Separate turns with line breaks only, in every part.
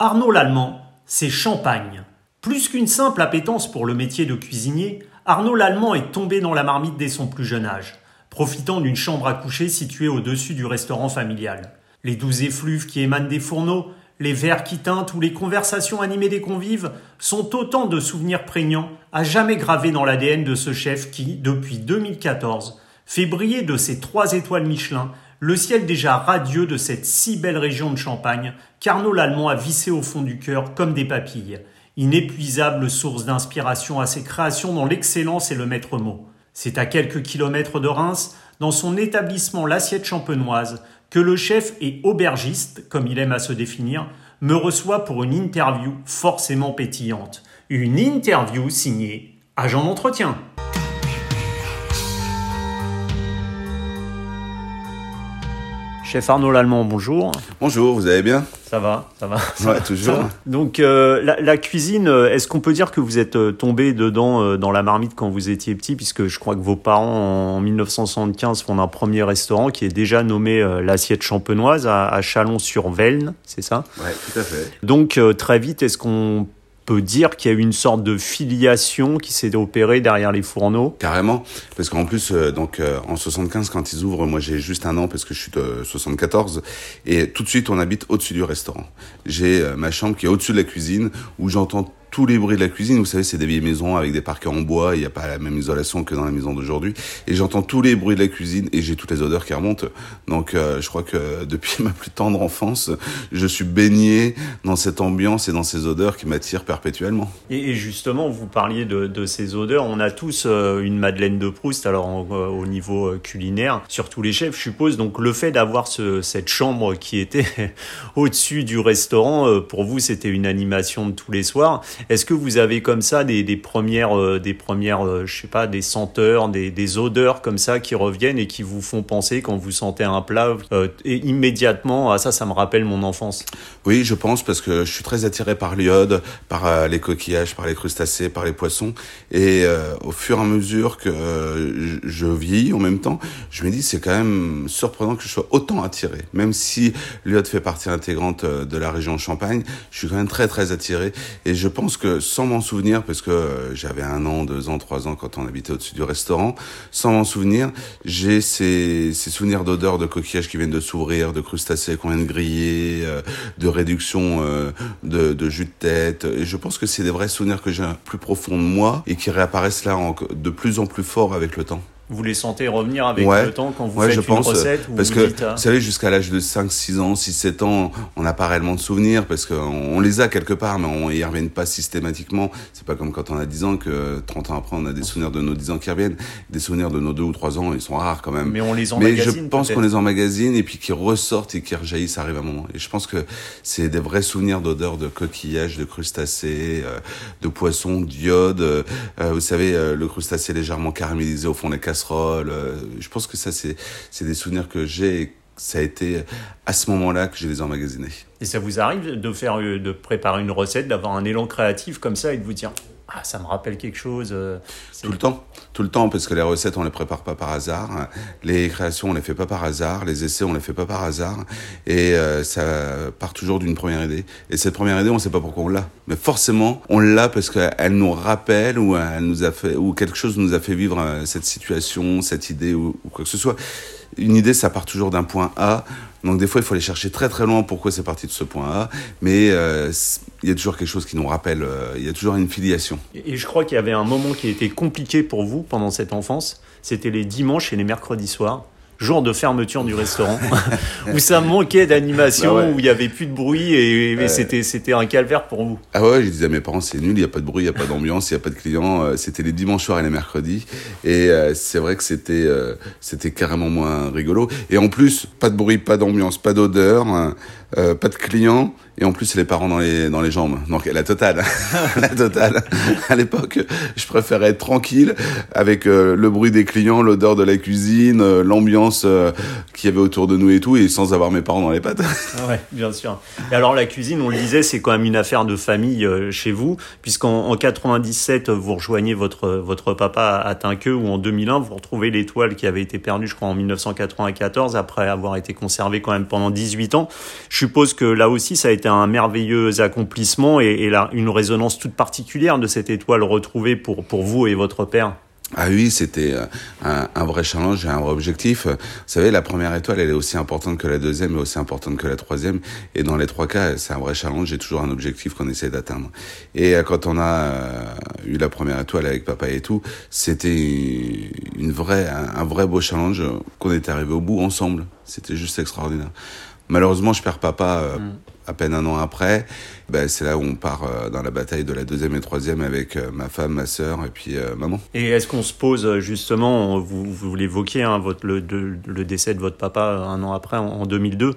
Arnaud Lallemand, c'est champagne. Plus qu'une simple appétence pour le métier de cuisinier, Arnaud Lallemand est tombé dans la marmite dès son plus jeune âge, profitant d'une chambre à coucher située au-dessus du restaurant familial. Les doux effluves qui émanent des fourneaux, les verres qui teintent ou les conversations animées des convives sont autant de souvenirs prégnants à jamais gravés dans l'ADN de ce chef qui, depuis 2014, fait briller de ses trois étoiles Michelin le ciel déjà radieux de cette si belle région de Champagne qu'Arnaud Lallemand a vissé au fond du cœur comme des papilles, inépuisable source d'inspiration à ses créations dont l'excellence est le maître mot. C'est à quelques kilomètres de Reims, dans son établissement L'Assiette Champenoise, que le chef et aubergiste, comme il aime à se définir, me reçoit pour une interview forcément pétillante. Une interview signée Agent d'entretien. Chef Arnaud Lallemand, bonjour.
Bonjour, vous allez bien?
Ça va, ça va.
Ouais, toujours.
Donc euh, la, cuisine, euh, est-ce qu'on peut dire que vous êtes euh, tombé dedans dans la marmite quand vous étiez petit, puisque je crois que vos parents en 1975 font un premier restaurant qui est déjà nommé l'assiette champenoise à, Chalon-sur-Velne, c'est ça?
Ouais, tout à fait.
Donc très vite, est-ce qu'on peut dire qu'il y a eu une sorte de filiation qui s'est opérée derrière les fourneaux?
Carrément, parce qu'en plus, euh, donc euh, en 75, quand ils ouvrent, moi j'ai juste un an parce que je suis de 74, et tout de suite on habite au-dessus du restaurant. J'ai euh, ma chambre qui est au-dessus de la cuisine, où j'entends tous les bruits de la cuisine. Vous savez, c'est des vieilles maisons avec des parquets en bois. Il n'y a pas la même isolation que dans la maison d'aujourd'hui. Et j'entends tous les bruits de la cuisine et j'ai toutes les odeurs qui remontent. Donc, euh, je crois que depuis ma plus tendre enfance, je suis baigné dans cette ambiance et dans ces odeurs qui m'attirent perpétuellement.
Et, justement, vous parliez de, ces odeurs. On a tous euh, une Madeleine de Proust, alors euh, au niveau culinaire, surtout les chefs, je suppose. Donc, le fait d'avoir ce, cette chambre qui était au-dessus du restaurant, pour vous, c'était une animation de tous les soirs. Est-ce que vous avez comme ça des, premières, euh, des premières, euh, je sais pas, des senteurs, des, odeurs comme ça qui reviennent et qui vous font penser quand vous sentez un plat euh, et immédiatement, ah ça, ça me rappelle mon enfance?
Oui, je pense parce que je suis très attiré par l'iode, par les coquillages, par les crustacés, par les poissons, et au fur et à mesure que je vieillis en même temps, je me dis c'est quand même surprenant que je sois autant attiré, même si l'iode fait partie intégrante de la région Champagne, je suis quand même très très attiré. Et je pense que sans m'en souvenir, parce que euh, j'avais un an, deux ans, trois ans quand on habitait au-dessus du restaurant, sans m'en souvenir, j'ai ces, ces souvenirs d'odeurs de coquillages qui viennent de s'ouvrir, de crustacés qu'on vient de griller, euh, de réduction euh, de, jus de tête. Et je pense que c'est des vrais souvenirs que j'ai plus profond de moi et qui réapparaissent là de plus en plus fort avec le temps.
Vous les sentez revenir avec le temps quand vous faites
je
une
pense,
recette
Parce que, vous savez, jusqu'à l'âge de 5, 6 ans, 6, 7 ans, on n'a pas réellement de souvenirs parce qu'on on les a quelque part, mais on y reviennent pas systématiquement. C'est pas comme quand on a 10 ans que 30 ans après, on a des souvenirs de nos 10 ans qui reviennent. Des souvenirs de nos 2 ou 3 ans, ils sont rares quand même.
Mais on les emmagasine.
Mais je pense qu'on les emmagasine et puis qu'ils ressortent et qu'ils rejaillissent, ça arrive à un moment. Et je pense que c'est des vrais souvenirs d'odeur de coquillages, de crustacés, euh, de poissons, d'iode. Euh, vous savez, euh, le crustacé légèrement caramélisé au fond des casseroles euh, je pense que ça, c'est des souvenirs que j'ai ça a été à ce moment-là que j'ai les emmagasinés.
Et ça vous arrive de faire, euh, de préparer une recette, d'avoir un élan créatif comme ça et de vous dire ah, ça me rappelle quelque chose. Euh,
tout le temps, tout le temps, parce que les recettes, on les prépare pas par hasard. Les créations, on les fait pas par hasard. Les essais, on les fait pas par hasard. Et euh, ça part toujours d'une première idée. Et cette première idée, on sait pas pourquoi on l'a. Mais forcément, on l'a parce qu'elle nous rappelle ou elle nous a fait, ou quelque chose nous a fait vivre euh, cette situation, cette idée ou, ou quoi que ce soit. Une idée, ça part toujours d'un point A. Donc des fois, il faut aller chercher très très loin pourquoi c'est parti de ce point A. Mais euh, il y a toujours quelque chose qui nous rappelle, euh, il y a toujours une filiation.
Et je crois qu'il y avait un moment qui été compliqué pour vous pendant cette enfance. C'était les dimanches et les mercredis soirs jour de fermeture du restaurant, où ça manquait d'animation, bah où il y avait plus de bruit et, c'était c'était un calvaire pour vous.
Ah ouais, je disais à mes parents c'est nul, il y a pas de bruit, il y a pas d'ambiance, il y a pas de clients. Euh, c'était les dimanches soirs et les mercredis, et euh, c'est vrai que c'était euh, c'était carrément moins rigolo. Et en plus, pas de bruit, pas d'ambiance, pas d'odeur, hein, pas de clients et en plus les parents dans les dans les jambes. Donc la totale, la totale. À l'époque, je préférais être tranquille avec euh, le bruit des clients, l'odeur de la cuisine, euh, l'ambiance euh, qu'il y avait autour de nous et tout, et sans avoir mes parents dans les pattes.
Ah ouais, bien sûr. Et alors la cuisine, on le disait, c'est quand même une affaire de famille chez vous, puisqu'en en 97 vous rejoignez votre votre papa à Tinqueux, ou en 2001 vous retrouvez l'étoile qui avait été perdue, je crois, en 1994 après avoir été conservée quand même pendant 18 ans. Je suppose que là aussi ça a été un merveilleux accomplissement et, et là, une résonance toute particulière de cette étoile retrouvée pour, pour vous et votre père.
Ah oui, c'était euh, un, un, vrai challenge et un vrai objectif. Vous savez, la première étoile, elle est aussi importante que la deuxième, mais aussi importante que la troisième. Et dans les trois cas, c'est un vrai challenge. J'ai toujours un objectif qu'on essaie d'atteindre. Et euh, quand on a euh, eu la première étoile avec papa et tout, c'était une vraie, un, vrai beau challenge qu'on est arrivé au bout ensemble. C'était juste extraordinaire. Malheureusement, je perds papa mm à peine un an après, ben, c'est là où on part euh, dans la bataille de la deuxième et troisième avec euh, ma femme, ma sœur et puis euh, maman.
Et est-ce qu'on se pose justement, vous, vous l'évoquiez, hein, le, décès de votre papa un an après, en, 2002,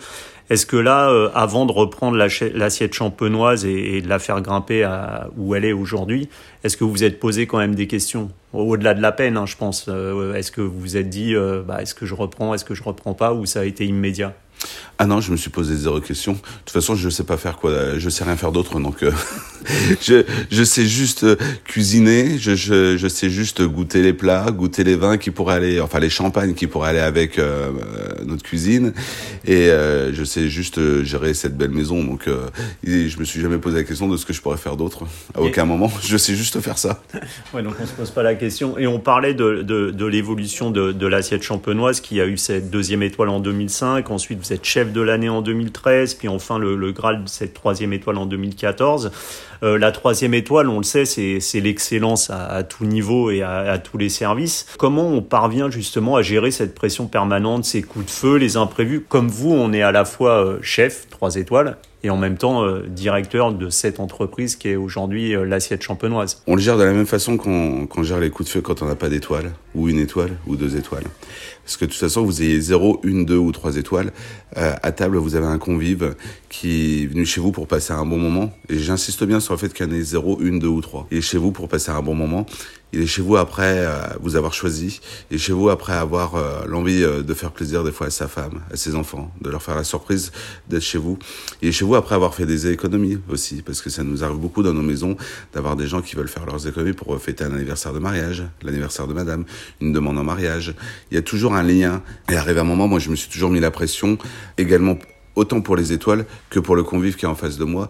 est-ce que là, avant de reprendre l'assiette champenoise et, et, de la faire grimper à où elle est aujourd'hui, est-ce que vous vous êtes posé quand même des questions? Au-delà de la peine, hein, je pense. est-ce que vous vous êtes dit, bah, est-ce que je reprends, est-ce que je reprends pas, ou ça a été immédiat?
Ah non, je me suis posé zéro question. De toute façon, je sais pas faire quoi, je sais rien faire d'autre, donc euh, je, je sais juste euh, cuisiner, je, je, je, sais juste goûter les plats, goûter les vins qui pourraient aller, enfin les champagnes qui pourraient aller avec euh, notre cuisine, et je sais juste gérer cette belle maison. Donc, je me suis jamais posé la question de ce que je pourrais faire d'autre. À aucun moment, je sais juste faire ça.
ouais, donc on se pose pas la question. Et on parlait de, de, de l'évolution de, de l'assiette champenoise qui a eu cette deuxième étoile en 2005. Ensuite, vous êtes chef de l'année en 2013, puis enfin le, le, Graal de cette troisième étoile en 2014. Euh, la troisième étoile, on le sait, c'est l'excellence à, tout niveau et à, à, tous les services. Comment on parvient justement à gérer cette pression permanente, ces coups de feu, les imprévus? Comme vous, on est à la fois euh, chef, trois étoiles, et en même temps euh, directeur de cette entreprise qui est aujourd'hui euh, l'assiette champenoise.
On le gère de la même façon qu'on gère les coups de feu quand on n'a pas d'étoile, ou une étoile, ou deux étoiles. Parce que de toute façon, vous ayez 0, 1, 2 ou 3 étoiles, euh, à table, vous avez un convive qui est venu chez vous pour passer un bon moment. Et j'insiste bien sur le fait qu'il y en ait 0, 1, 2 ou 3. Il est chez vous pour passer un bon moment. Il est chez vous après euh, vous avoir choisi. Il est chez vous après avoir euh, l'envie euh, de faire plaisir des fois à sa femme, à ses enfants, de leur faire la surprise d'être chez vous. Il est chez vous après avoir fait des économies aussi, parce que ça nous arrive beaucoup dans nos maisons d'avoir des gens qui veulent faire leurs économies pour fêter un anniversaire de mariage, l'anniversaire de madame, une demande en mariage. Il y a toujours un lien. Et arrivé un moment, moi je me suis toujours mis la pression, également autant pour les étoiles que pour le convive qui est en face de moi,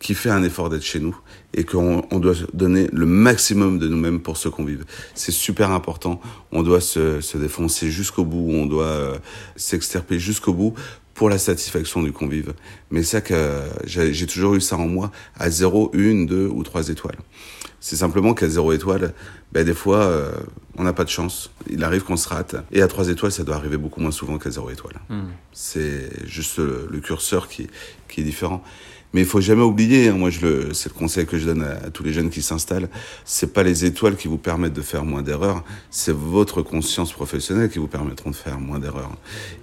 qui fait un effort d'être chez nous et qu'on on doit donner le maximum de nous-mêmes pour ce qu'on vive. C'est super important. On doit se, se défoncer jusqu'au bout, on doit euh, s'extirper jusqu'au bout pour la satisfaction du convive. Mais ça que j'ai toujours eu ça en moi à 0, 1, 2 ou 3 étoiles. C'est simplement qu'à 0 étoile, ben des fois, euh, on n'a pas de chance. Il arrive qu'on se rate. Et à 3 étoiles, ça doit arriver beaucoup moins souvent qu'à 0 étoile. Hmm. C'est juste le, le, curseur qui, qui est différent. Mais il faut jamais oublier, hein, moi je le, c'est le conseil que je donne à, tous les jeunes qui s'installent, c'est pas les étoiles qui vous permettent de faire moins d'erreurs, c'est votre conscience professionnelle qui vous permettront de faire moins d'erreurs.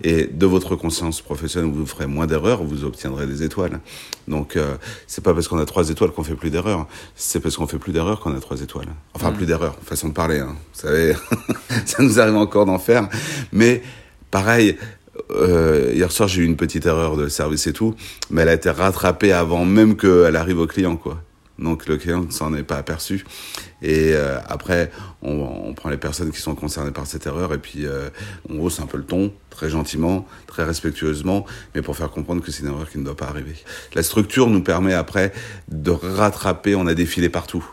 Et de votre conscience professionnelle, vous ferez moins d'erreurs, vous obtiendrez des étoiles. Donc euh, c'est pas parce qu'on a trois étoiles qu'on fait plus d'erreurs, c'est parce qu'on fait plus d'erreurs qu'on a trois étoiles. Enfin plus d'erreurs, façon de parler. Hein. Vous savez, ça nous arrive encore d'en faire, mais pareil, euh, hier soir, j'ai eu une petite erreur de service et tout, mais elle a été rattrapée avant même qu'elle arrive au client, quoi. Donc le client ne s'en est pas aperçu. Et euh, après, on, on, prend les personnes qui sont concernées par cette erreur et puis euh, on hausse un peu le ton, très gentiment, très respectueusement, mais pour faire comprendre que c'est une erreur qui ne doit pas arriver. La structure nous permet après de rattraper, on a des filets partout.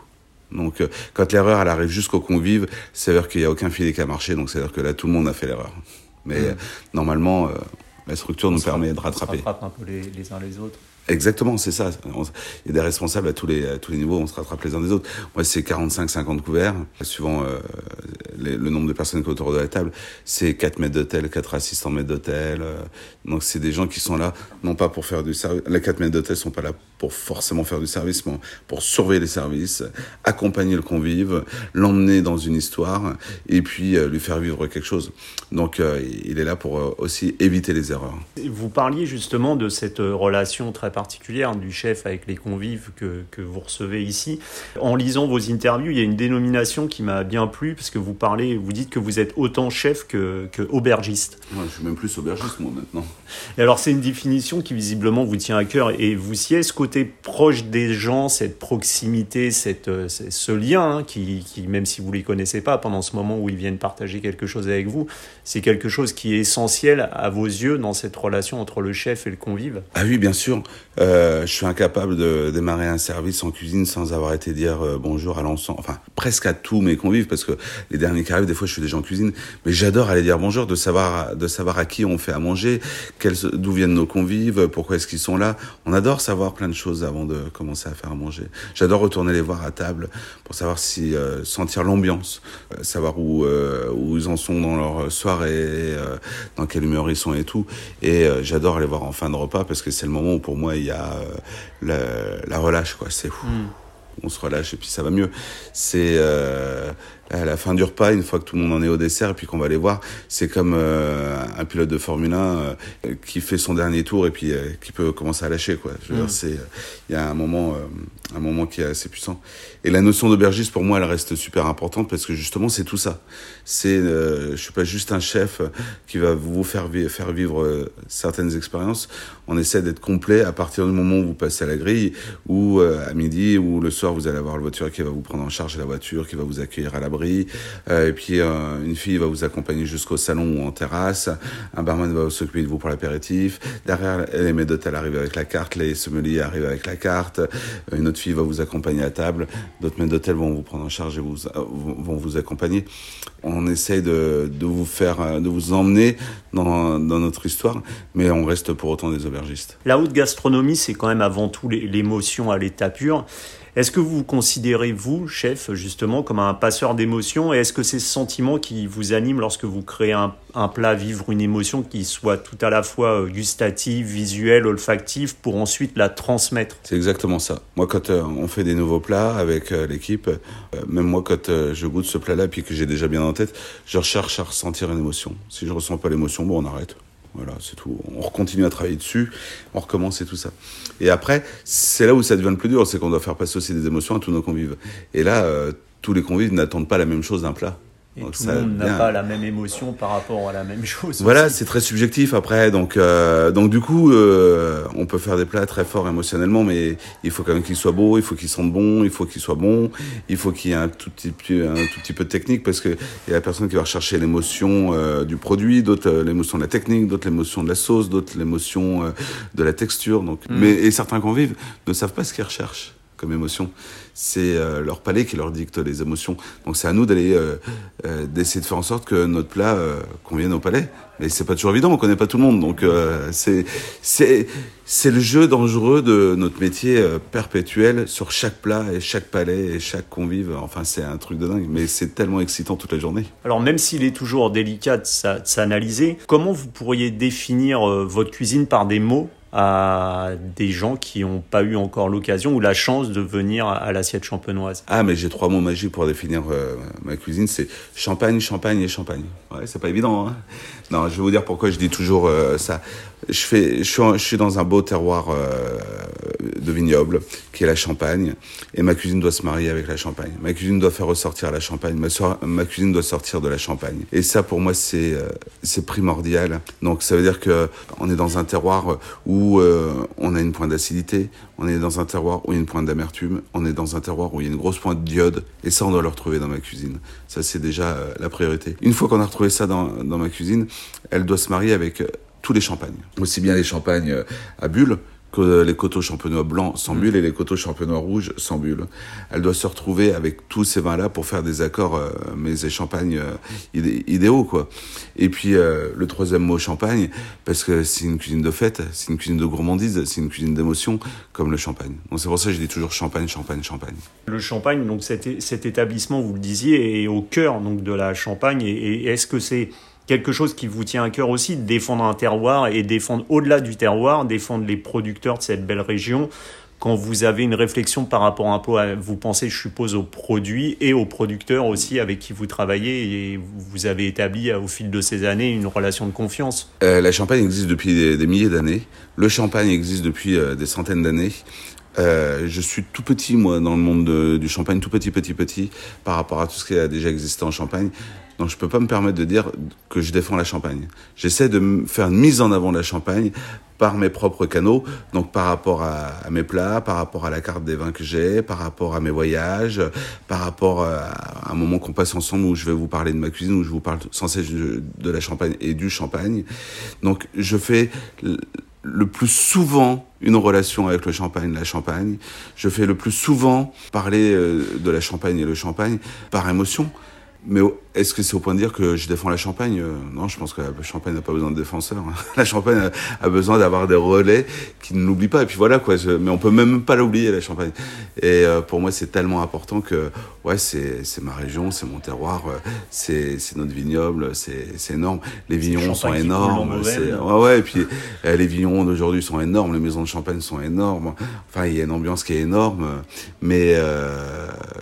Donc euh, quand l'erreur elle arrive jusqu'au convive, c'est-à-dire qu'il n'y a aucun filet qui a marché, donc c'est-à-dire que là tout le monde a fait l'erreur. Mais mm. normalement, euh, la structure nous permet de rattraper.
On rattrape un peu les, les uns les autres.
Exactement, c'est ça. Il y a des responsables à tous les, tous les niveaux, on se rattrape les uns des autres. Moi, c'est 45-50 couverts, suivant euh, le nombre de personnes autour de la table. C'est 4 mètres d'hôtel, 4 assistants mètres d'hôtel. Euh, donc, c'est des gens qui sont là, non pas pour faire du service. Les 4 mètres d'hôtel sont pas là pour forcément faire du service, mais pour surveiller les services, accompagner le convive, l'emmener dans une histoire, et puis euh, lui faire vivre quelque chose. Donc, il est là pour aussi éviter les erreurs.
Vous parliez justement de cette relation très particulière du chef avec les convives que, que vous recevez ici. En lisant vos interviews, il y a une dénomination qui m'a bien plu, parce que vous parlez, vous dites que vous êtes autant chef que, que aubergiste.
Ouais, je suis même plus aubergiste, moi, maintenant.
Et alors, c'est une définition qui visiblement vous tient à cœur, et vous est ce côté proche des gens, cette proximité, cette, euh, ce lien, hein, qui, qui, même si vous ne les connaissez pas, pendant ce moment où ils viennent partager quelque chose avec vous, c'est quelque chose qui est essentiel à vos yeux dans cette relation entre le chef et le convive
Ah oui, bien sûr. Euh, je suis incapable de démarrer un service en cuisine sans avoir été dire euh, bonjour à l'ensemble, enfin presque à tous mes convives, parce que les derniers qui arrivent, des fois je suis déjà en cuisine, mais j'adore aller dire bonjour, de savoir, de savoir à qui on fait à manger, d'où viennent nos convives, pourquoi est-ce qu'ils sont là. On adore savoir plein de choses avant de commencer à faire à manger. J'adore retourner les voir à table pour savoir si euh, sentir l'ambiance, savoir où où ils en sont dans leur soirée, dans quelle humeur ils sont et tout. Et j'adore aller voir en fin de repas parce que c'est le moment où pour moi il y a euh, la, relâche, quoi. C'est. Hmm. On se relâche et puis ça va mieux. C'est euh, à la fin du repas, une fois que tout le monde en est au dessert et puis qu'on va les voir, c'est comme euh, un pilote de Formule 1 qui fait son dernier tour et puis qui peut commencer à lâcher quoi. Je veux dire, hmm. c'est il y a un moment un moment qui est assez puissant. Et la notion d'aubergiste pour moi elle reste super importante parce que justement c'est tout ça. C'est je suis pas juste un chef qui va vous faire faire vivre certaines expériences. On essaie d'être complet à partir du moment où vous passez à la grille ou à midi ou le soir vous allez avoir le voiture qui va vous prendre en charge la voiture qui va vous accueillir à la euh, et puis euh, une fille va vous accompagner jusqu'au salon ou en terrasse, un barman va s'occuper de vous pour l'apéritif, derrière les maîtres d'hôtel arrivent avec la carte, les sommeliers arrivent avec la carte, euh, une autre fille va vous accompagner à table, d'autres maîtres d'hôtel vont vous prendre en charge et vous, vont vous accompagner. On essaye de, vous faire, de vous emmener dans notre histoire, mais on reste pour autant des aubergistes.
La haute gastronomie, c'est quand même avant tout l'émotion à l'état pur. Est-ce que vous vous considérez, vous, chef, justement, comme un passeur d'émotions Et est-ce que c'est ce sentiment qui vous anime lorsque vous créez un, plat, vivre une émotion qui soit tout à la fois euh, gustative, visuelle, olfactive, pour ensuite la transmettre?
C'est exactement ça. Moi, quand euh, on fait des nouveaux plats avec euh, l'équipe, même moi, quand je goûte ce plat-là, puis que j'ai déjà bien en tête, je recherche à ressentir une émotion. Si je ressens pas l'émotion, bon, on arrête. Voilà, c'est tout. On continue à travailler dessus, on recommence et tout ça. Et après, c'est là où ça devient le plus dur, c'est qu'on doit faire passer aussi des émotions à tous nos convives. Et là, euh, tous les convives n'attendent pas la même chose d'un plat.
Et tout le monde n'a pas la même émotion par rapport à la même chose.
Voilà, c'est très subjectif après. Donc, euh, donc du coup, euh, on peut faire des plats très forts émotionnellement, mais il faut quand même qu'ils soient beaux, il faut qu'ils sentent bon, il faut qu'ils soient bons, il faut qu'il y ait un tout petit peu, un tout petit peu de technique parce que il y a la personne qui va rechercher l'émotion euh, du produit, d'autres euh, l'émotion de la technique, d'autres l'émotion de la sauce, d'autres l'émotion euh, de la texture. Donc, mm. mais et certains convives ne savent pas ce qu'ils recherchent émotion. C'est euh, leur palais qui leur dicte les émotions. Donc c'est à nous d'aller euh, euh, d'essayer de faire en sorte que notre plat convienne au palais. Mais c'est pas toujours évident, on connaît pas tout le monde. Donc c'est c'est c'est le jeu dangereux de notre métier perpétuel sur chaque plat et chaque palais et chaque convive. Enfin c'est un truc de dingue, mais c'est tellement excitant toute la journée.
Alors même s'il est toujours délicat de s'analyser, comment vous pourriez définir votre cuisine par des mots à des gens qui n'ont pas eu encore l'occasion ou la chance de venir à, l'assiette champenoise
Ah, mais j'ai trois mots magiques pour définir euh, ma cuisine, c'est champagne, champagne et champagne. Ouais, c'est pas évident. Hein non, je vais vous dire pourquoi je dis toujours euh, ça. Je, suis, dans un beau terroir euh, de vignoble, qui est la Champagne, et ma cuisine doit se marier avec la Champagne. Ma cuisine doit faire ressortir la Champagne, ma, cuisine doit sortir de la Champagne. Et ça, pour moi, c'est euh, c'est primordial. Donc, ça veut dire que on est dans un terroir où on a une pointe d'acidité, on est dans un terroir où il y a une pointe d'amertume, on est dans un terroir où il y a une grosse pointe d'iode, et ça, on doit le retrouver dans ma cuisine. Ça, c'est déjà la priorité. Une fois qu'on a retrouvé ça dans, ma cuisine, elle doit se marier avec euh, tous les champagnes. Aussi bien les champagnes euh, à bulles que les coteaux champenois blancs sans mm. bulles et les coteaux champenois rouges sans bulles. Elle doit se retrouver avec tous ces vins-là pour faire des accords euh, mais des champagnes idéaux quoi. Et puis le troisième mot champagne parce que c'est une cuisine de fête, c'est une cuisine de gourmandise, c'est une cuisine d'émotion comme le champagne. Donc c'est pour ça que je dis toujours champagne, champagne, champagne.
Le champagne donc cet, cet établissement vous le disiez est au cœur donc de la Champagne et est-ce que c'est quelque chose qui vous tient à cœur aussi, défendre un terroir et défendre au-delà du terroir, défendre les producteurs de cette belle région. Quand vous avez une réflexion par rapport un peu à, vous pensez, je suppose, aux produits et aux producteurs aussi avec qui vous travaillez et vous avez établi au fil de ces années une relation de confiance.
Euh, la Champagne existe depuis des, milliers d'années. Le Champagne existe depuis euh, des centaines d'années. Euh, je suis tout petit, moi, dans le monde du champagne, tout petit, petit, petit, par rapport à tout ce qui a déjà existé en Champagne. Donc je peux pas me permettre de dire que je défends la Champagne. J'essaie de faire une mise en avant de la Champagne par mes propres canaux, donc par rapport à, mes plats, par rapport à la carte des vins que j'ai, par rapport à mes voyages, par rapport à, un moment qu'on passe ensemble où je vais vous parler de ma cuisine, où je vous parle sans cesse de, de la Champagne et du Champagne. Donc je fais le plus souvent une relation avec le champagne, la champagne. Je fais le plus souvent parler euh, de la champagne et le champagne par émotion. Mais est-ce que c'est au point de dire que je défends la Champagne euh, Non, je pense que la Champagne n'a pas besoin de défenseurs. Hein. La Champagne a, besoin d'avoir des relais qui ne l'oublient pas. Et puis voilà quoi. mais on peut même pas l'oublier la Champagne. Et euh, pour moi, c'est tellement important que ouais, c'est ma région, c'est mon terroir, euh, c'est notre vignoble, c'est énorme. Les vignerons sont énormes. Ouais, ouais. Et puis les vignerons d'aujourd'hui sont énormes. Les maisons de Champagne sont énormes. Enfin, il y a une ambiance qui est énorme, mais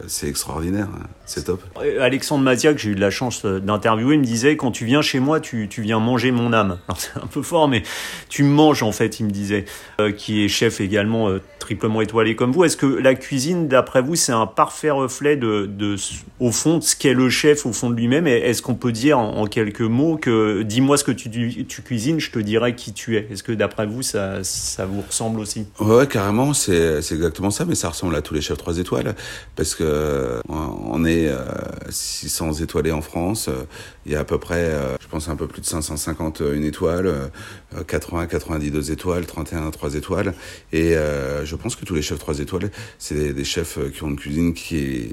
c'est extraordinaire. Hein. C'est top.
Alexandre Mathia, que j'ai eu la chance euh, d'interviewer, me disait quand tu viens chez moi, tu, tu viens manger mon âme. C'est un peu fort, mais tu manges en fait, il me disait, euh, qui est chef également euh, triplement étoilé comme vous. Est-ce que la cuisine, d'après vous, c'est un parfait reflet de, de, au fond, de ce qu'est le chef au fond de lui-même? Est-ce qu'on peut dire en, quelques mots que dis-moi ce que tu, tu, cuisines, je te dirai qui tu es Est-ce que d'après vous, ça, ça vous ressemble aussi?
Ouais, carrément, c'est exactement ça, mais ça ressemble à tous les chefs 3 étoiles, parce que on est 600 étoilés en France. Euh, il y a à peu près, euh, je pense, un peu plus de 550 euh, une étoile, 80, 92 étoiles, 31, 3 étoiles. Et je pense que tous les chefs 3 étoiles, c'est des, chefs qui ont une cuisine qui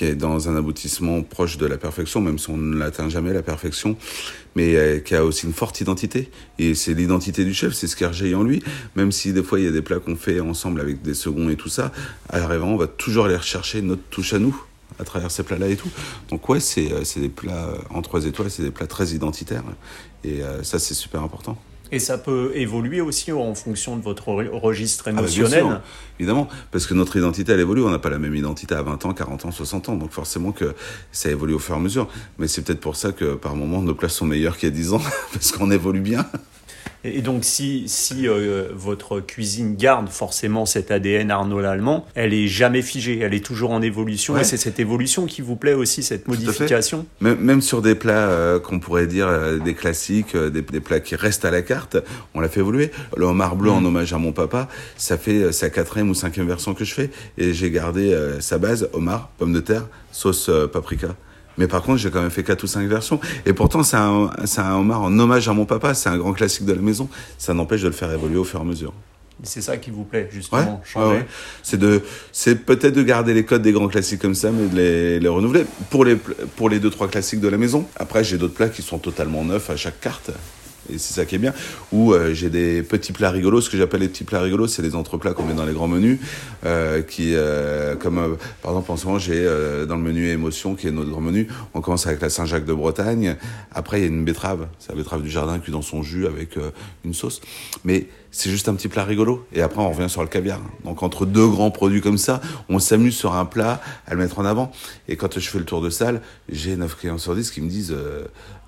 est dans un aboutissement proche de la perfection, même si on ne l'atteint jamais la perfection, mais qui a aussi une forte identité. Et c'est l'identité du chef, c'est ce est en lui. Même si des fois il y a des plats qu'on fait ensemble avec des seconds et tout ça, à l'arrivée on va toujours aller rechercher notre touche à nous à travers ces plats-là et tout. Donc ouais, c'est euh, des plats euh, en trois étoiles, c'est des plats très identitaires. Et euh, ça, c'est super important.
Et ça peut évoluer aussi en fonction de votre registre ah bah, émotionnel
Évidemment, parce que notre identité, elle évolue. On n'a pas la même identité à 20 ans, 40 ans, 60 ans. Donc forcément que ça évolue au fur et à mesure. Mais c'est peut-être pour ça que par moments, nos plats sont meilleurs qu'il y a 10 ans, parce qu'on évolue bien.
Et donc, si, si euh, votre cuisine garde forcément cet ADN Arnaud l'Allemand, elle est jamais figée, elle est toujours en évolution. Et c'est cette évolution qui vous plaît aussi, cette modification?
Même, sur des plats euh, qu'on pourrait dire euh, des classiques, des, plats qui restent à la carte, on l'a fait évoluer. Le homard bleu en mm. hommage à mon papa, ça fait sa quatrième ou cinquième version que je fais. Et j'ai gardé sa base, homard, pomme de terre, sauce paprika. Mais par contre, j'ai quand même fait quatre ou cinq versions. Et pourtant, c'est un, un homard en hommage à mon papa. C'est un grand classique de la maison. Ça n'empêche de le faire évoluer au fur et à mesure.
C'est ça qui vous plaît, justement,
ouais, C'est de, c'est peut-être de garder les codes des grands classiques comme ça, mais de les, les renouveler pour les, pour les deux, trois classiques de la maison. Après, j'ai d'autres plats qui sont totalement neufs à chaque carte et c'est ça qui est bien. Ou euh, j'ai des petits plats rigolos, ce que j'appelle les petits plats rigolos, c'est les entreplats qu'on met dans les grands menus, euh, qui, euh, comme par exemple en ce moment j'ai dans le menu émotion, qui est notre grand menu, on commence avec la Saint-Jacques de Bretagne. Après il y a une betterave, c'est la betterave du jardin cuite dans son jus avec une sauce. Mais c'est juste un petit plat rigolo. Et après on revient sur le caviar. Donc entre deux grands produits comme ça, on s'amuse sur un plat à le mettre en avant. Et quand je fais le tour de salle, j'ai 9 clients sur 10 qui me disent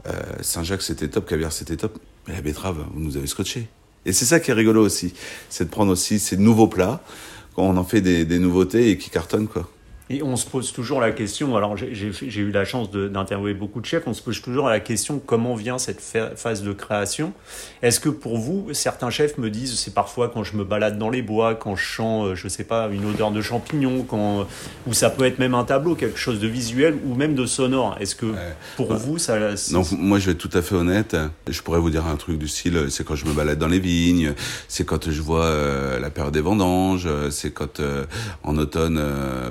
euh, Saint-Jacques c'était top, caviar c'était top, mais la betterave, vous nous avez scotché. Et c'est ça qui est rigolo aussi, c'est de prendre aussi ces nouveaux plats, quand on en fait des, des nouveautés et qui cartonnent quoi.
Et on se pose toujours la question, alors j'ai eu la chance d'interviewer beaucoup de chefs, on se pose toujours la question comment vient cette phase de création? Est-ce que pour vous, certains chefs me disent, c'est parfois quand je me balade dans les bois, quand je sens, euh, je sais pas, une odeur de champignons, quand, ou ça peut être même un tableau, quelque chose de visuel ou même de sonore? Est-ce que pour vous, ça...
Non, moi je vais être tout à fait honnête. Je pourrais vous dire un truc du style, c'est quand je me balade dans les vignes, c'est quand je vois euh, la période des vendanges, c'est quand euh, en automne,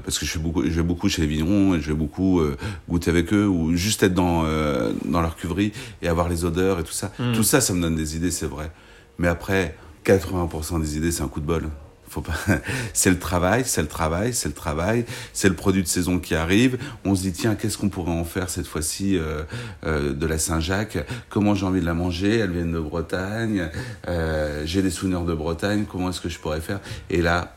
parce que je suis je vais beaucoup chez les vignerons et je vais beaucoup euh, goûter avec eux ou juste être dans, euh, dans leur cuverie et avoir les odeurs et tout ça. Mm. Tout ça, ça me donne des idées, c'est vrai. Mais après, 80% des idées, c'est un coup de bol. C'est le travail, c'est le travail, c'est le travail, c'est le produit de saison qui arrive. On se dit tiens, qu'est-ce qu'on pourrait en faire cette fois-ci euh, de la Saint-Jacques? Comment j'ai envie de la manger? Elle vient de Bretagne. j'ai des souvenirs de Bretagne. Comment est-ce que je pourrais faire? Et là,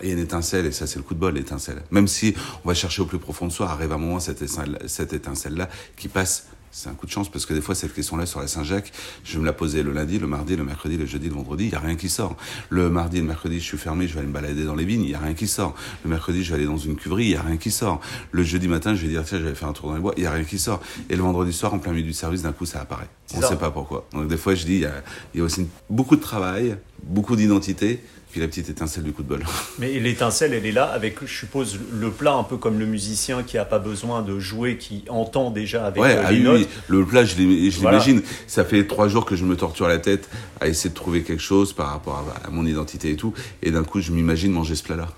il y a une étincelle, et ça c'est le coup de bol, l'étincelle. Même si on va chercher au plus profond de soi, arrive un moment cette étincelle-là qui passe c'est un coup de chance parce que des fois, cette question-là sur la Saint-Jacques, je vais me la poser le lundi, le mardi, le mercredi, le jeudi, le vendredi, il n'y a rien qui sort. Le mardi et le mercredi, je suis fermé, je vais aller me balader dans les vignes, il n'y a rien qui sort. Le mercredi, je vais aller dans une cuverie, il n'y a rien qui sort. Le jeudi matin, je vais dire, tiens, je vais faire un tour dans les bois, il n'y a rien qui sort. Et le vendredi soir, en plein milieu du service, d'un coup, ça apparaît. On ne sait pas pourquoi. Donc des fois, je dis, il y a, aussi beaucoup de travail, beaucoup d'identité, puis la petite étincelle du coup de bol.
Mais l'étincelle, elle est là avec, je suppose, le plat, un peu comme le musicien qui n'a pas besoin de jouer, qui entend déjà avec
Ouais,
euh,
ah
les
oui,
notes.
oui, le plat, je
Voilà.
l'imagine. Ça fait trois jours que je me torture la tête à essayer de trouver quelque chose par rapport à, à mon identité et tout. Et d'un coup, je m'imagine manger ce plat-là.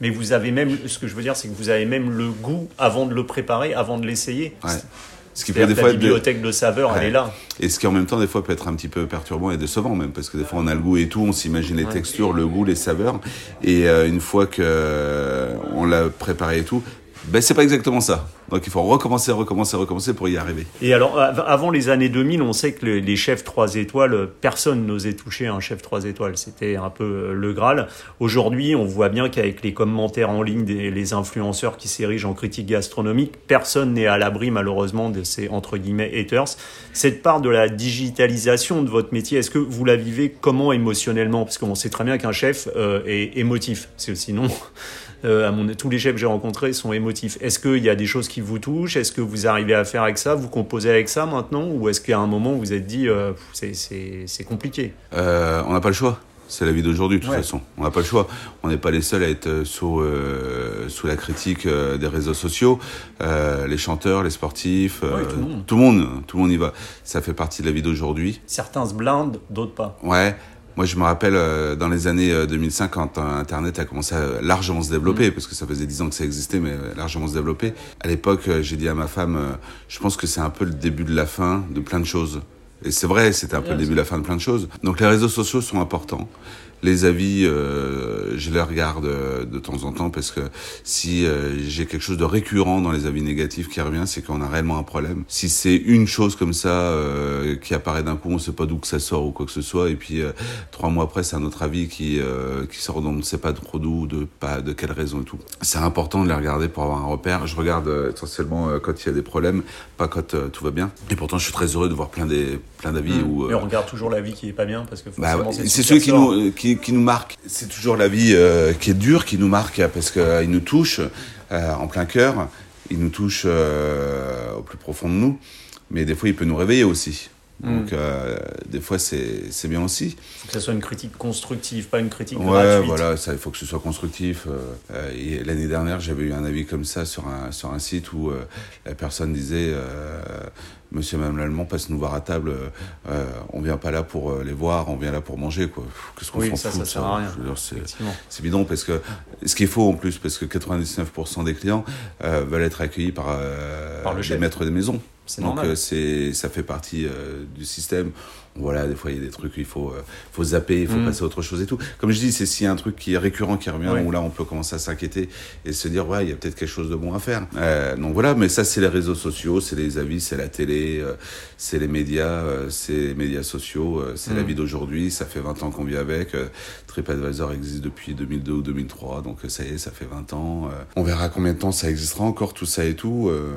Mais vous avez même, ce que je veux dire, c'est que vous avez même le goût avant de le préparer, avant de l'essayer.
Ouais. Ce qui peut des
que la
fois être de-
bibliothèque de saveurs, elle
Ouais.
est là.
Et ce qui en même temps des fois peut être un petit peu perturbant et décevant même parce que des fois on a le goût et tout, on s'imagine les
Ouais.
textures, le goût, les saveurs et euh, une fois que euh, on l'a préparé et tout, ben c'est pas exactement ça. Donc il faut recommencer, recommencer, recommencer pour y arriver.
Et alors, av- avant les années 2000, on sait que le- les chefs 3 étoiles, personne n'osait toucher un chef 3 étoiles. C'était un peu euh, le Graal. Aujourd'hui, on voit bien qu'avec les commentaires en ligne des influenceurs qui s'érigent en critique gastronomique, personne n'est à l'abri, malheureusement, de ces, entre guillemets, haters. Cette part de la digitalisation de votre métier, est-ce que vous la vivez comment émotionnellement? Parce qu'on sait très bien qu'un chef euh, est émotif. Sinon, euh, à mon, tous les chefs que j'ai rencontrés sont émotifs. Est-ce qu'il y a des choses qui vous touchent? Est-ce que vous arrivez à faire avec ça? Vous composez avec ça maintenant? Ou est-ce qu'à un moment vous vous êtes dit euh, c'est- c'est c'est compliqué?
Euh, on n'a pas le choix. C'est la vie d'aujourd'hui de toute
Ouais.
façon. On n'a pas le choix. On n'est pas les seuls à être euh, sous euh, sous la critique euh, des réseaux sociaux. Euh, les chanteurs, les sportifs,
Ouais, tout le monde.
tout le monde, tout le monde y va. Ça fait partie de la vie d'aujourd'hui.
Certains se blindent, d'autres pas.
Ouais. Moi, je me rappelle euh, dans les années euh, 2005 quand euh, Internet a commencé à largement se développer, parce que ça faisait 10 ans que ça existait, mais euh, largement se développer. À l'époque, euh, j'ai dit à ma femme, euh, je pense que c'est un peu le début de la fin de plein de choses. Et c'est vrai, c'était un peu le début de la fin de plein de choses. Donc les réseaux sociaux sont importants. Les avis, euh, je les regarde euh, de temps en temps parce que si euh, j'ai quelque chose de récurrent dans les avis négatifs qui revient, c'est qu'on a réellement un problème. Si c'est une chose comme ça euh, qui apparaît d'un coup, on sait pas d'où que ça sort ou quoi que ce soit, et puis euh, trois mois après, c'est un autre avis qui euh, qui sort, dont on ne sait pas trop d'où, de pas de quelle raison et tout. C'est important de les regarder pour avoir un repère. Je regarde essentiellement quand il y a des problèmes, pas quand tout va bien. Et pourtant, je suis très heureux de voir plein des plein d'avis où
Mais on regarde toujours la vie qui est pas bien parce que
bah,
c'est
c'est
ce
celui qui nous, qui, qui nous marque. C'est toujours la vie euh, qui est dure, qui nous marque parce qu'il nous touche euh, en plein cœur. Il nous touche euh, au plus profond de nous. Mais des fois, il peut nous réveiller aussi. Donc, euh, des fois, c'est bien aussi.
faut que ça soit une critique constructive, pas une critique
Ouais,
gratuite.
voilà, il faut que ce soit constructif. Euh, euh, L'année dernière, j'avais eu un avis comme ça sur un, sur un site où euh, la personne disait Monsieur Madame l'Allemand passent nous voir à table, on vient pas là pour les voir, on vient là pour manger. Qu'est-ce qu'on
Oui,
s'en fout
ça sert à rien.
C'est- bidon parce que ce qui est faux en plus, parce que 99% des clients veulent être accueillis par,
Par le
des
chef.
maîtres des maisons.
C'est
Donc euh, c'est ça fait partie euh, du système. Voilà, des fois il y a des trucs il faut euh, faut zapper, il faut
Mm.
passer à autre chose et tout. Comme je dis, c'est s'il y a un truc qui est récurrent qui revient où là on peut commencer à s'inquiéter et se dire ouais il y a peut-être quelque chose de bon à faire. Euh, donc voilà, mais ça c'est les réseaux sociaux, c'est les avis, c'est la télé, euh, c'est les médias, euh, c'est les médias sociaux, euh, c'est la
Mm.
vie d'aujourd'hui. Ça fait 20 ans qu'on vit avec. TripAdvisor existe depuis 2002 ou 2003, donc euh, ça y est, ça fait 20 ans. Euh, on verra combien de temps ça existera encore tout ça et tout. euh,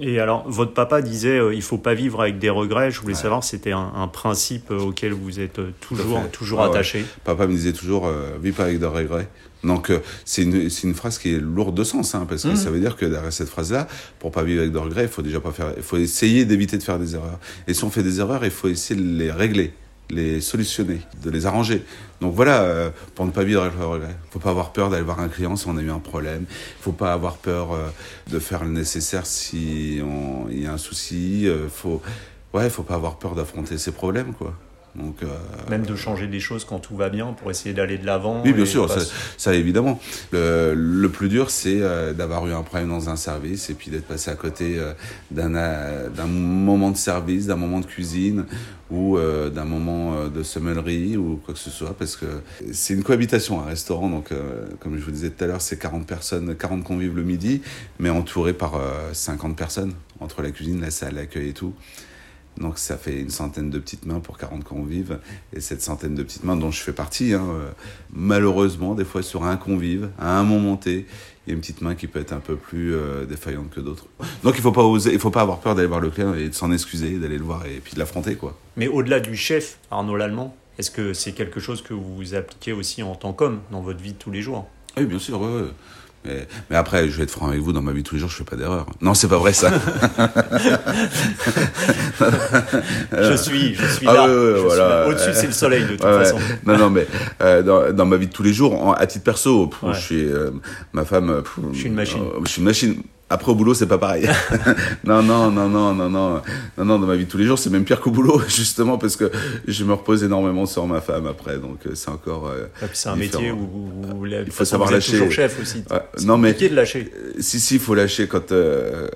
Et alors, votre papa disait il faut pas vivre avec des regrets. Je voulais
Ouais.
savoir c'était un, un principe auquel vous êtes toujours, toujours
Ah ouais.
attaché.
Papa me disait toujours, vis pas avec de regrets. Donc c'est une, une phrase qui est lourde de sens, hein, parce que
Mhm.
ça veut dire que derrière cette phrase-là, pour pas vivre avec de regrets, il faut déjà pas faire, il faut essayer d'éviter de faire des erreurs. Et si on fait des erreurs, il faut essayer de les régler, les solutionner, de les arranger. Donc voilà, euh, pour ne pas vivre avec le regret. Faut pas avoir peur d'aller voir un client si on a eu un problème. Faut pas avoir peur euh, de faire le nécessaire si il y a un souci. Euh, faut, ouais, faut pas avoir peur d'affronter ses problèmes, quoi. Donc euh,
Même de changer des choses quand tout va bien pour essayer d'aller de l'avant.
oui, bien sûr, ça, évidemment. Le, le plus dur, c'est euh, d'avoir eu un problème dans un service et puis d'être passé à côté euh, d'un moment de service, d'un moment de cuisine ou d'un moment de sommellerie ou quoi que ce soit, parce que c'est une cohabitation, un restaurant. Donc, comme je vous disais tout à l'heure, c'est 40 personnes, 40 convives le midi, mais entouré par euh, 50 personnes entre la cuisine, la salle, l'accueil et tout. Donc ça fait une centaine de petites mains pour 40 convives. Et cette centaine de petites mains dont je fais partie, hein, euh, malheureusement, des fois sur un convive, à un moment T, il y a une petite main qui peut être un peu plus euh, défaillante que d'autres. Donc il faut pas oser, il faut pas avoir peur d'aller voir le client et de s'en excuser, d'aller le voir et puis de l'affronter quoi.
Mais au-delà du chef, Arnaud Lallemand, est-ce que c'est quelque chose que vous appliquez aussi en tant qu'homme dans votre vie de tous les jours?
Oui, bien sûr. ouais, ouais. Mais, mais après, je vais être franc avec vous, dans ma vie de tous les jours, je fais pas d'erreur. Non, c'est pas vrai ça.
je suis, je suis
Ah
là.
ouais, ouais,
Je suis
voilà.
là. Au-dessus, c'est le soleil de toute
Ouais,
façon.
Non, non, mais euh, dans, dans ma vie de tous les jours, en- à titre perso, pff, je suis euh, ma femme. pff,
Je suis une machine.
euh, je suis une machine. Après au boulot, c'est pas pareil. non, non, non, non, non, non, non, non. Dans ma vie de tous les jours, c'est même pire qu'au boulot, justement parce que je me repose énormément sur ma femme après, donc euh, c'est encore. euh,
puis c'est un
différent.
métier où, où la- toute
faut savoir lâcher.
toujours chef aussi.
Ouais,
C'est
non, mais-
compliqué de lâcher.
Euh, Si, si, il faut lâcher quand. euh,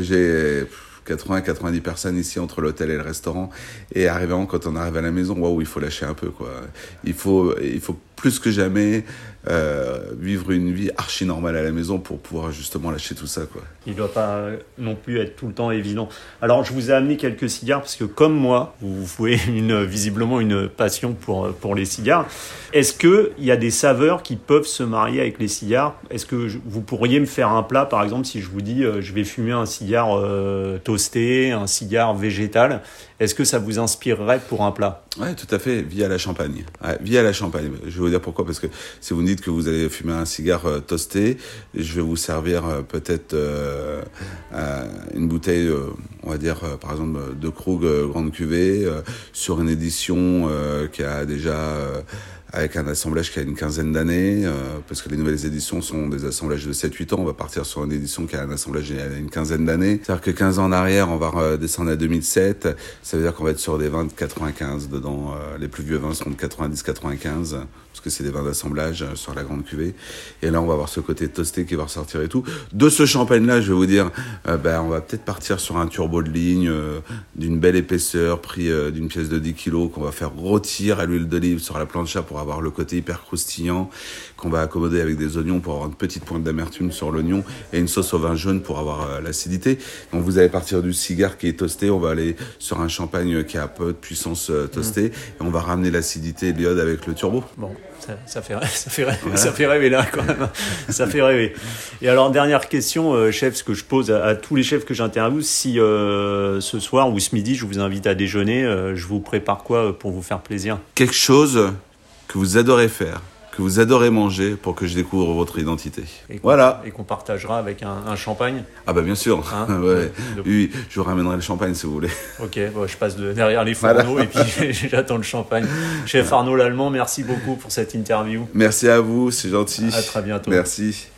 j'ai 80-90 personnes ici entre l'hôtel et le restaurant. Et arrivant, quand on arrive à la maison, waouh, il faut lâcher un peu, quoi. Il faut, il faut plus que jamais euh, vivre une vie archi normale à la maison pour pouvoir justement lâcher tout ça, quoi.
Il ne doit pas non plus être tout le temps évident. Alors, je vous ai amené quelques cigares parce que, comme moi, vous vouez une, visiblement une passion pour, pour les cigares. Est-ce qu'il y a des saveurs qui peuvent se marier avec les cigares? Est-ce que vous pourriez me faire un plat, par exemple, si je vous dis euh, je vais fumer un cigare euh, toasté, un cigare végétal? Est-ce que ça vous inspirerait pour un plat?
Ouais, tout à fait, vie à la champagne. À la champagne. Je vais vous dire pourquoi, parce que si vous me dites que vous allez fumer un cigare euh, toasté, je vais vous servir euh, peut-être euh, une bouteille, on va dire, par exemple, de Krug Grande Cuvée, sur une édition qui a déjà... avec un assemblage qui a une quinzaine d'années, euh, parce que les nouvelles éditions sont des assemblages de 7-8 ans, on va partir sur une édition qui a un assemblage qui a une quinzaine d'années. C'est-à-dire que 15 ans en arrière, on va descendre à 2007, ça veut dire qu'on va être sur des vins de 95 dedans. euh, les plus vieux vins seront de 90-95, parce que c'est des vins d'assemblage euh, sur la grande cuvée. Et là, on va avoir ce côté toasté qui va ressortir et tout. De ce champagne-là, je vais vous dire, euh, ben, on va peut-être partir sur un turbo de ligne euh, d'une belle épaisseur, euh, d'une pièce de 10 kilos, qu'on va faire rôtir à l'huile d'olive sur la plancha pour avoir le côté hyper croustillant, qu'on va accommoder avec des oignons pour avoir une petite pointe d'amertume sur l'oignon et une sauce au vin jaune pour avoir l'acidité. Donc vous allez partir du cigare qui est toasté, on va aller sur un champagne qui a peu de puissance toastée et on va ramener l'acidité et l'iode avec le turbo.
Bon, ça, ça fait, ça, fait rêver, ça fait rêver là quand même. Ça fait rêver. Et alors, dernière question, euh, chef, ce que je pose à, à tous les chefs que j'interviewe, si euh, ce soir ou ce midi je vous invite à déjeuner, euh, je vous prépare quoi pour vous faire plaisir?
Quelque chose que vous adorez faire, que vous adorez manger pour que je découvre votre identité.
Et
Voilà.
Et qu'on partagera avec un, un champagne.
Ah bah bien sûr.
Hein
ouais. Oui, je vous ramènerai le champagne si vous voulez.
Ok, bon, je passe de derrière les fourneaux et puis j'attends le champagne. Chef Arnaud Lallemand, merci beaucoup pour cette interview.
Merci à vous, c'est gentil.
À très bientôt.
Merci.